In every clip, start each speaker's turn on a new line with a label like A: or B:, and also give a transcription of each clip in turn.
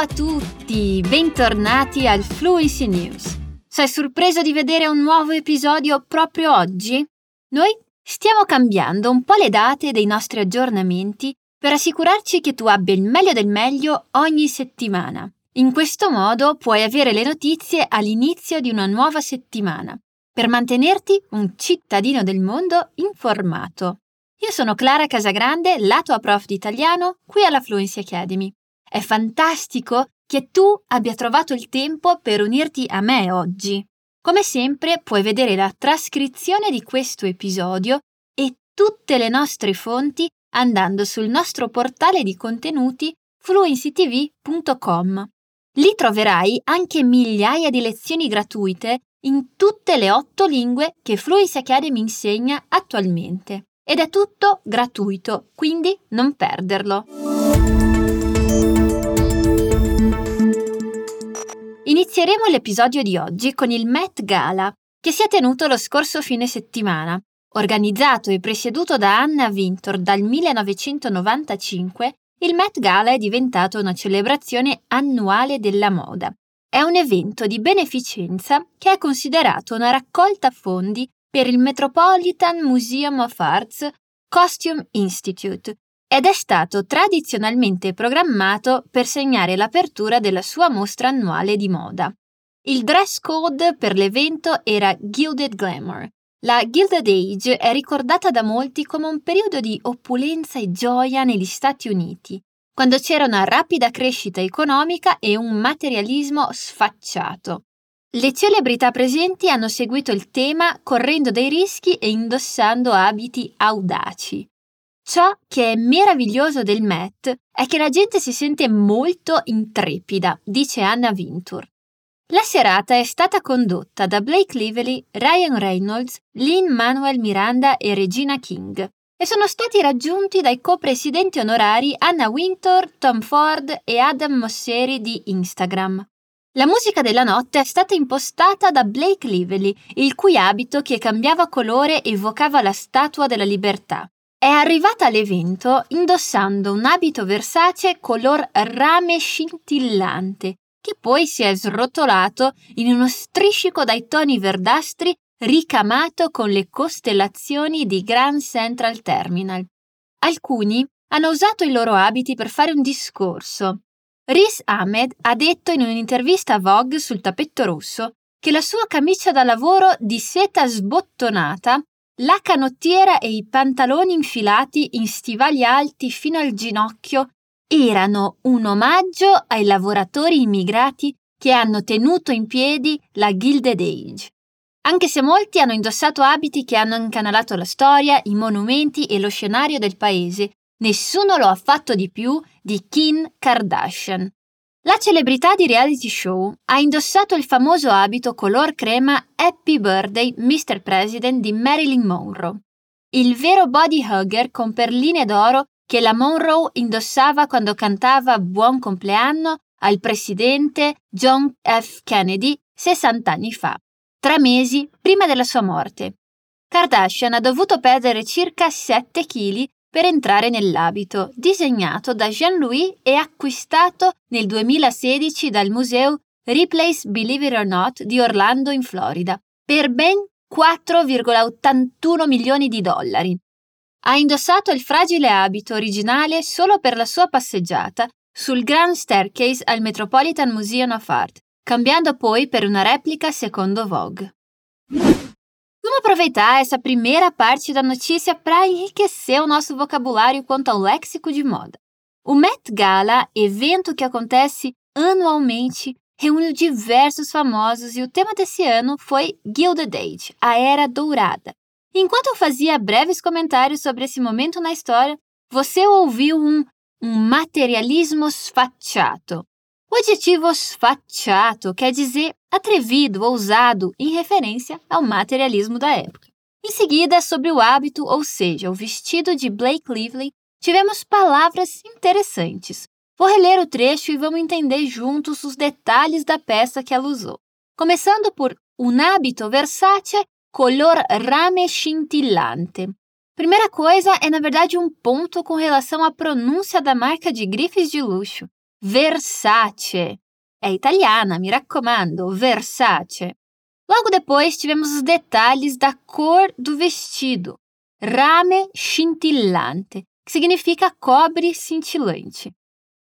A: a tutti, bentornati al Fluency News. Sei sorpreso di vedere un nuovo episodio proprio oggi? Noi stiamo cambiando un po' le date dei nostri aggiornamenti per assicurarci che tu abbia il meglio del meglio ogni settimana. In questo modo puoi avere le notizie all'inizio di una nuova settimana, per mantenerti un cittadino del mondo informato. Io sono Clara Casagrande, la tua prof di italiano qui alla Fluency Academy. È fantastico che tu abbia trovato il tempo per unirti a me oggi. Come sempre puoi vedere la trascrizione di questo episodio e tutte le nostre fonti andando sul nostro portale di contenuti fluencytv.com. Lì troverai anche migliaia di lezioni gratuite in tutte le otto lingue che Fluency Academy insegna attualmente. Ed è tutto gratuito, quindi non perderlo. Inizieremo l'episodio di oggi con il Met Gala, che si è tenuto lo scorso fine settimana. Organizzato e presieduto da Anna Wintour dal 1995, il Met Gala è diventato una celebrazione annuale della moda. È un evento di beneficenza che è considerato una raccolta fondi per il Metropolitan Museum of Arts Costume Institute ed è stato tradizionalmente programmato per segnare l'apertura della sua mostra annuale di moda. Il dress code per l'evento era Gilded Glamour. La Gilded Age è ricordata da molti come un periodo di opulenza e gioia negli Stati Uniti, quando c'era una rapida crescita economica e un materialismo sfacciato. Le celebrità presenti hanno seguito il tema correndo dei rischi e indossando abiti audaci. Ciò che è meraviglioso del Met è che la gente si sente molto intrepida, dice Anna Vintur. La serata è stata condotta da Blake Lively, Ryan Reynolds, Lynn Manuel Miranda e Regina King e sono stati raggiunti dai co-presidenti onorari Anna Wintour, Tom Ford e Adam Mosseri di Instagram. La musica della notte è stata impostata da Blake Lively, il cui abito che cambiava colore evocava la Statua della Libertà. È arrivata all'evento indossando un abito Versace color rame scintillante, che poi si è srotolato in uno striscico dai toni verdastri ricamato con le costellazioni di Grand Central Terminal. Alcuni hanno usato i loro abiti per fare un discorso, Riz Ahmed ha detto in un'intervista a Vogue sul tappeto rosso che la sua camicia da lavoro di seta sbottonata, la canottiera e i pantaloni infilati in stivali alti fino al ginocchio erano un omaggio ai lavoratori immigrati che hanno tenuto in piedi la Gilded Age. Anche se molti hanno indossato abiti che hanno incanalato la storia, i monumenti e lo scenario del paese, Nessuno lo ha fatto di più di Kim Kardashian. La celebrità di reality show ha indossato il famoso abito color crema Happy Birthday Mr. President di Marilyn Monroe, il vero body hugger con perline d'oro che la Monroe indossava quando cantava Buon compleanno al presidente John F. Kennedy 60 anni fa, tre mesi prima della sua morte. Kardashian ha dovuto perdere circa 7 kg per entrare nell'abito, disegnato da Jean-Louis e acquistato nel 2016 dal museo Ripley's Believe It or Not di Orlando in Florida, per ben 4,81 milioni di dollari. Ha indossato il fragile abito originale solo per la sua passeggiata sul Grand Staircase al Metropolitan Museum of Art, cambiando poi per una replica secondo Vogue. Vamos aproveitar essa primeira parte da notícia para enriquecer o nosso vocabulário quanto ao léxico de moda. O Met Gala, evento que acontece anualmente, reúne diversos famosos e o tema desse ano foi Gilded Age, a Era Dourada. Enquanto eu fazia breves comentários sobre esse momento na história, você ouviu um, um materialismo sfacciato, o adjetivo sfacciato quer dizer atrevido, ousado, em referência ao materialismo da época. Em seguida, sobre o hábito, ou seja, o vestido de Blake Lively, tivemos palavras interessantes. Vou reler o trecho e vamos entender juntos os detalhes da peça que ela usou. Começando por un abito Versace color rame scintillante. Primeira coisa é, na verdade, um ponto com relação à pronúncia da marca de grifes de luxo. Versace. É italiana, me raccomando, Versace. Logo depois tivemos os detalhes da cor do vestido. Rame scintillante, que significa cobre cintilante.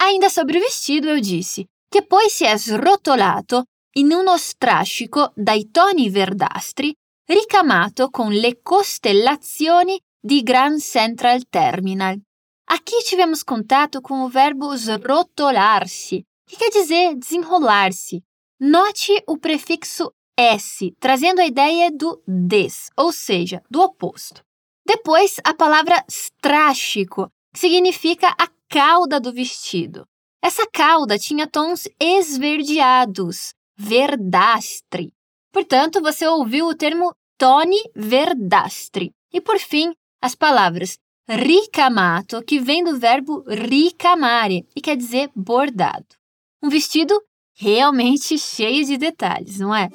A: Ainda sobre o vestido, eu disse che poi si è srotolato in uno strascico dai toni verdastri ricamato con le costellazioni di Grand Central Terminal. Aqui tivemos contato com o verbo srotolar-se, que quer dizer desenrolar-se. Note o prefixo S, trazendo a ideia do des, ou seja, do oposto. Depois, a palavra stráchico, que significa a cauda do vestido. Essa cauda tinha tons esverdeados, verdastre. Portanto, você ouviu o termo toni verdastre. E por fim, as palavras ricamato, que vem do verbo ricamare e quer dizer bordado. Um vestido realmente cheio de detalhes, não é?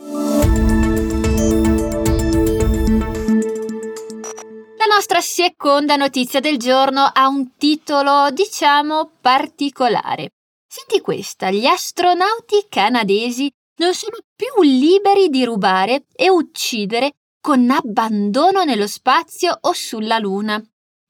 A: La nostra seconda notizia del giorno ha un titolo, diciamo, particolare. Senti questa, gli astronauti canadesi non sono più liberi di rubare e uccidere con abbandono nello spazio o sulla Luna.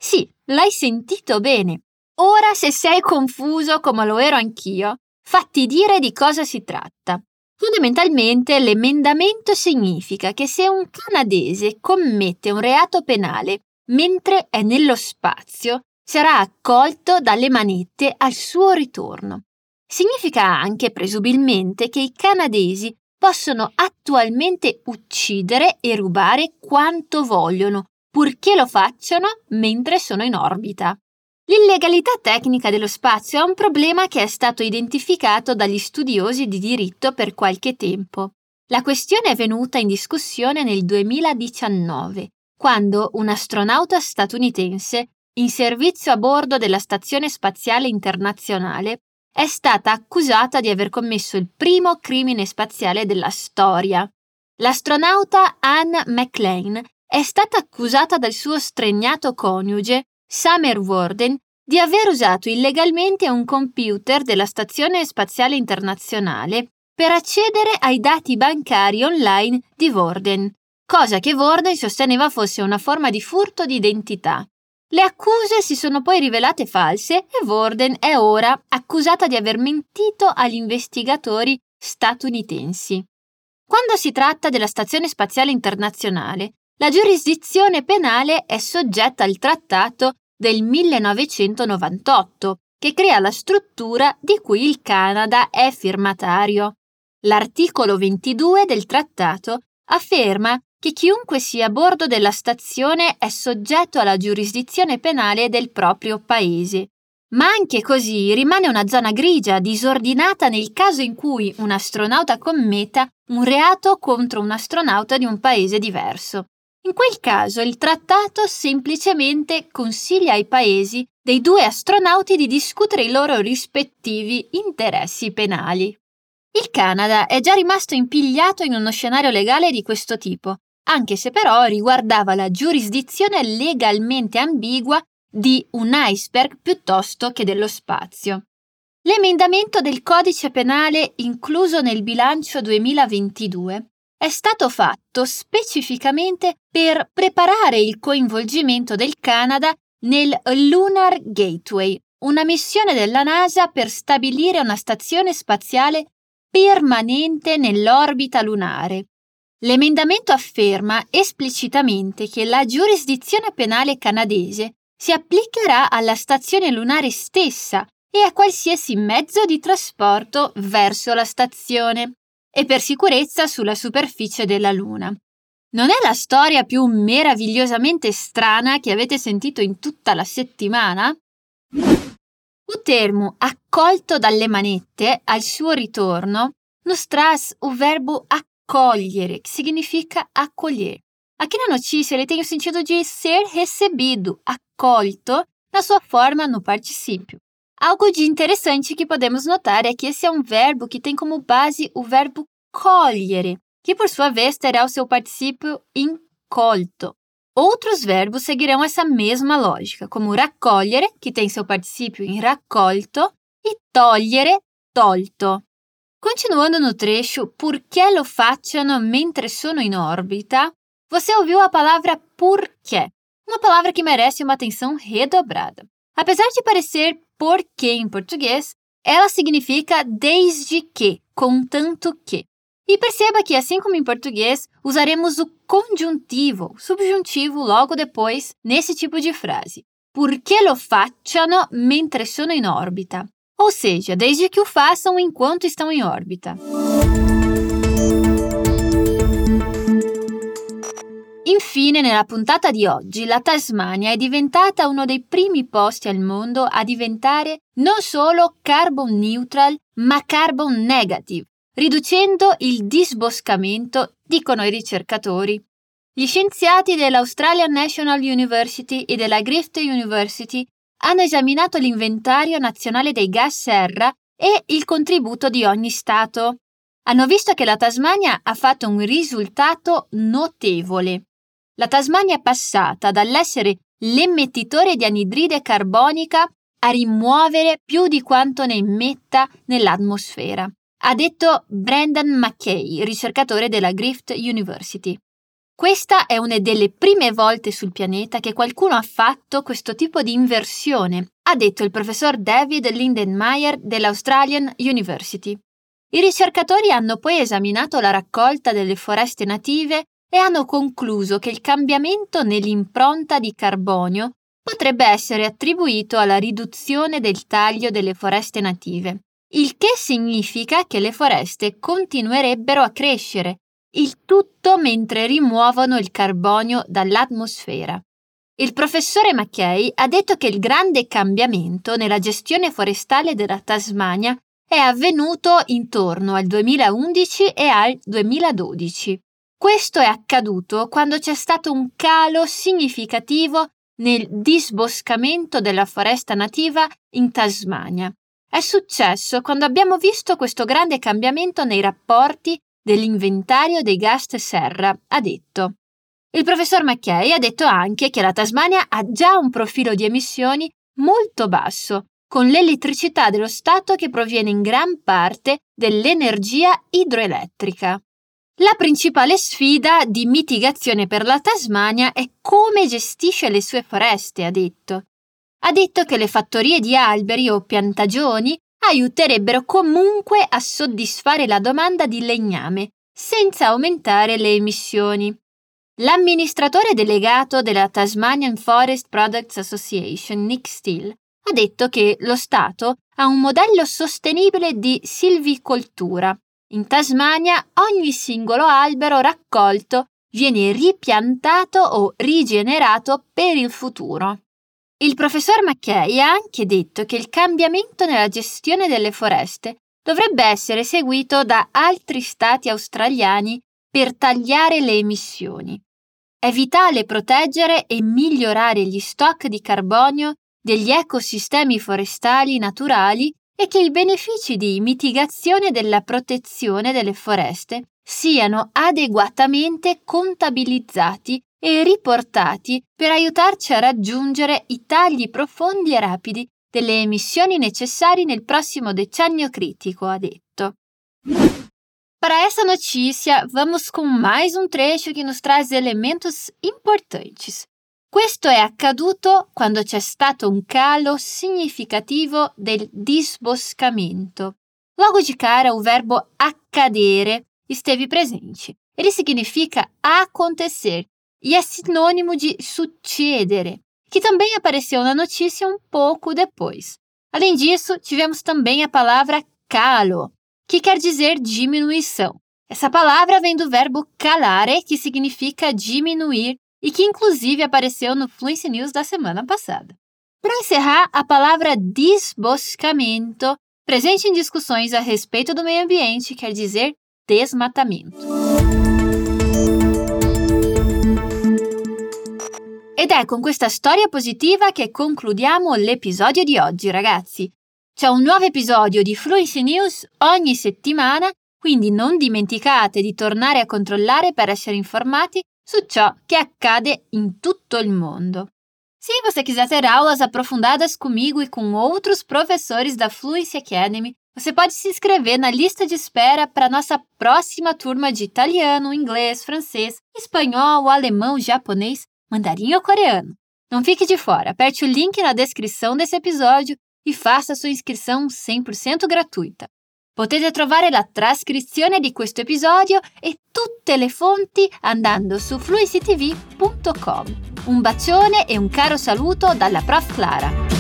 A: Sì, l'hai sentito bene. Ora, se sei confuso come lo ero anch'io, fatti dire di cosa si tratta. Fondamentalmente l'emendamento significa che se un canadese commette un reato penale mentre è nello spazio, sarà accolto dalle manette al suo ritorno. Significa anche, presumibilmente, che i canadesi possono attualmente uccidere e rubare quanto vogliono, purché lo facciano mentre sono in orbita. L'illegalità tecnica dello spazio è un problema che è stato identificato dagli studiosi di diritto per qualche tempo. La questione è venuta in discussione nel 2019, quando un astronauta statunitense in servizio a bordo della Stazione Spaziale Internazionale è stata accusata di aver commesso il primo crimine spaziale della storia. L'astronauta Anne McLean è stata accusata dal suo stregnato coniuge, Summer Warden, di aver usato illegalmente un computer della Stazione Spaziale Internazionale per accedere ai dati bancari online di Warden, cosa che Warden sosteneva fosse una forma di furto di identità. Le accuse si sono poi rivelate false e Warden è ora accusata di aver mentito agli investigatori statunitensi. Quando si tratta della Stazione Spaziale Internazionale, la giurisdizione penale è soggetta al trattato del 1998, che crea la struttura di cui il Canada è firmatario. L'articolo 22 del trattato afferma che chiunque sia a bordo della stazione è soggetto alla giurisdizione penale del proprio paese. Ma anche così rimane una zona grigia disordinata nel caso in cui un astronauta commetta un reato contro un astronauta di un paese diverso. In quel caso il trattato semplicemente consiglia ai paesi dei due astronauti di discutere i loro rispettivi interessi penali. Il Canada è già rimasto impigliato in uno scenario legale di questo tipo anche se però riguardava la giurisdizione legalmente ambigua di un iceberg piuttosto che dello spazio. L'emendamento del codice penale incluso nel bilancio 2022 è stato fatto specificamente per preparare il coinvolgimento del Canada nel Lunar Gateway, una missione della NASA per stabilire una stazione spaziale permanente nell'orbita lunare, L'emendamento afferma esplicitamente che la giurisdizione penale canadese si applicherà alla stazione lunare stessa e a qualsiasi mezzo di trasporto verso la stazione e per sicurezza sulla superficie della Luna. Non è la storia più meravigliosamente strana che avete sentito in tutta la settimana? Il termo accolto dalle manette al suo ritorno nos traz o verbo accolto cogliere, que significa acolher. Aqui na notícia, ele tem o sentido de ser recebido, acolto, na sua forma no particípio. Algo de interessante que podemos notar é que esse é um verbo que tem como base o verbo cogliere, que por sua vez terá o seu particípio incolto. Outros verbos seguirão essa mesma lógica, como raccogliere, que tem seu particípio em raccolto, e togliere, tolto. Continuando no trecho, porque lo facciano mentre sono in orbita, você ouviu a palavra porquê, uma palavra que merece uma atenção redobrada. Apesar de parecer porquê em português, ela significa desde que, contanto que. E perceba que, assim como em português, usaremos o conjuntivo, subjuntivo, logo depois, nesse tipo de frase. Porque lo facciano mentre sono in orbita. Ou seja, desde que o façam enquanto estão em órbita. Infine, nella puntata di oggi, la Tasmania è diventata uno dei primi posti al mondo a diventare non solo carbon neutral, ma carbon negative, riducendo il disboscamento, dicono i ricercatori. Gli scienziati dell'Australian National University e della Griffith University hanno esaminato l'inventario nazionale dei gas serra e il contributo di ogni Stato. Hanno visto che la Tasmania ha fatto un risultato notevole. La Tasmania è passata dall'essere l'emettitore di anidride carbonica a rimuovere più di quanto ne immetta nell'atmosfera, ha detto Brendan McKay, ricercatore della Griffith University. Questa è una delle prime volte sul pianeta che qualcuno ha fatto questo tipo di inversione, ha detto il professor David Lindenmayer dell'Australian University. I ricercatori hanno poi esaminato la raccolta delle foreste native e hanno concluso che il cambiamento nell'impronta di carbonio potrebbe essere attribuito alla riduzione del taglio delle foreste native, il che significa che le foreste continuerebbero a crescere, il tutto mentre rimuovono il carbonio dall'atmosfera. Il professore Mackay ha detto che il grande cambiamento nella gestione forestale della Tasmania è avvenuto intorno al 2011 e al 2012. Questo è accaduto quando c'è stato un calo significativo nel disboscamento della foresta nativa in Tasmania. È successo quando abbiamo visto questo grande cambiamento nei rapporti dell'inventario dei gas serra, ha detto. Il professor Mackay ha detto anche che la Tasmania ha già un profilo di emissioni molto basso, con l'elettricità dello Stato che proviene in gran parte dell'energia idroelettrica. La principale sfida di mitigazione per la Tasmania è come gestisce le sue foreste, ha detto. Ha detto che le fattorie di alberi o piantagioni aiuterebbero comunque a soddisfare la domanda di legname, senza aumentare le emissioni. L'amministratore delegato della Tasmanian Forest Products Association, Nick Steele, ha detto che lo Stato ha un modello sostenibile di silvicoltura in Tasmania ogni singolo albero raccolto viene ripiantato o rigenerato per il futuro. Il professor Mackay ha anche detto che il cambiamento nella gestione delle foreste dovrebbe essere seguito da altri stati australiani per tagliare le emissioni. È vitale proteggere e migliorare gli stock di carbonio degli ecosistemi forestali naturali e che i benefici di mitigazione della protezione delle foreste siano adeguatamente contabilizzati e riportati per aiutarci a raggiungere i tagli profondi e rapidi delle emissioni necessari nel prossimo decennio critico, ha detto. Para essa notícia, vamos com mais um trecho que nos traz elementos importantes. Questo è accaduto quando c'è stato un calo significativo del disboscamento. Logo de cara, o verbo accadere esteve presente. Ele significa acontecer e é sinônimo de succedere, que também apareceu na notícia um pouco depois. Além disso, tivemos também a palavra calo, que quer dizer diminuição. Essa palavra vem do verbo calare, que significa diminuir e que inclusive apareceu no Fluency News da semana passada. Para encerrar, a palavra desboscamento, presente em discussões a respeito do meio ambiente, quer dizer desmatamento. Ed è con questa storia positiva che concludiamo l'episodio di oggi, ragazzi. C'è un nuovo episodio di Fluency News ogni settimana, quindi non dimenticate di tornare a controllare per essere informati su ciò che accade in tutto il mondo. Se você quiser ter aulas aprofundadas comigo e com outros professores da Fluency Academy, você pode se inscrever na lista de espera para nossa próxima turma de italiano, inglês, francês, espanhol, alemão, japonês, mandarim ou coreano. Não fique de fora, aperte o link na descrição desse episódio e faça sua iscrição 100% gratuita. Potete trovare la trascrizione di questo episodio e tutte le fonti andando su fluicytv.com. Un bacione e un caro saluto dalla prof Clara.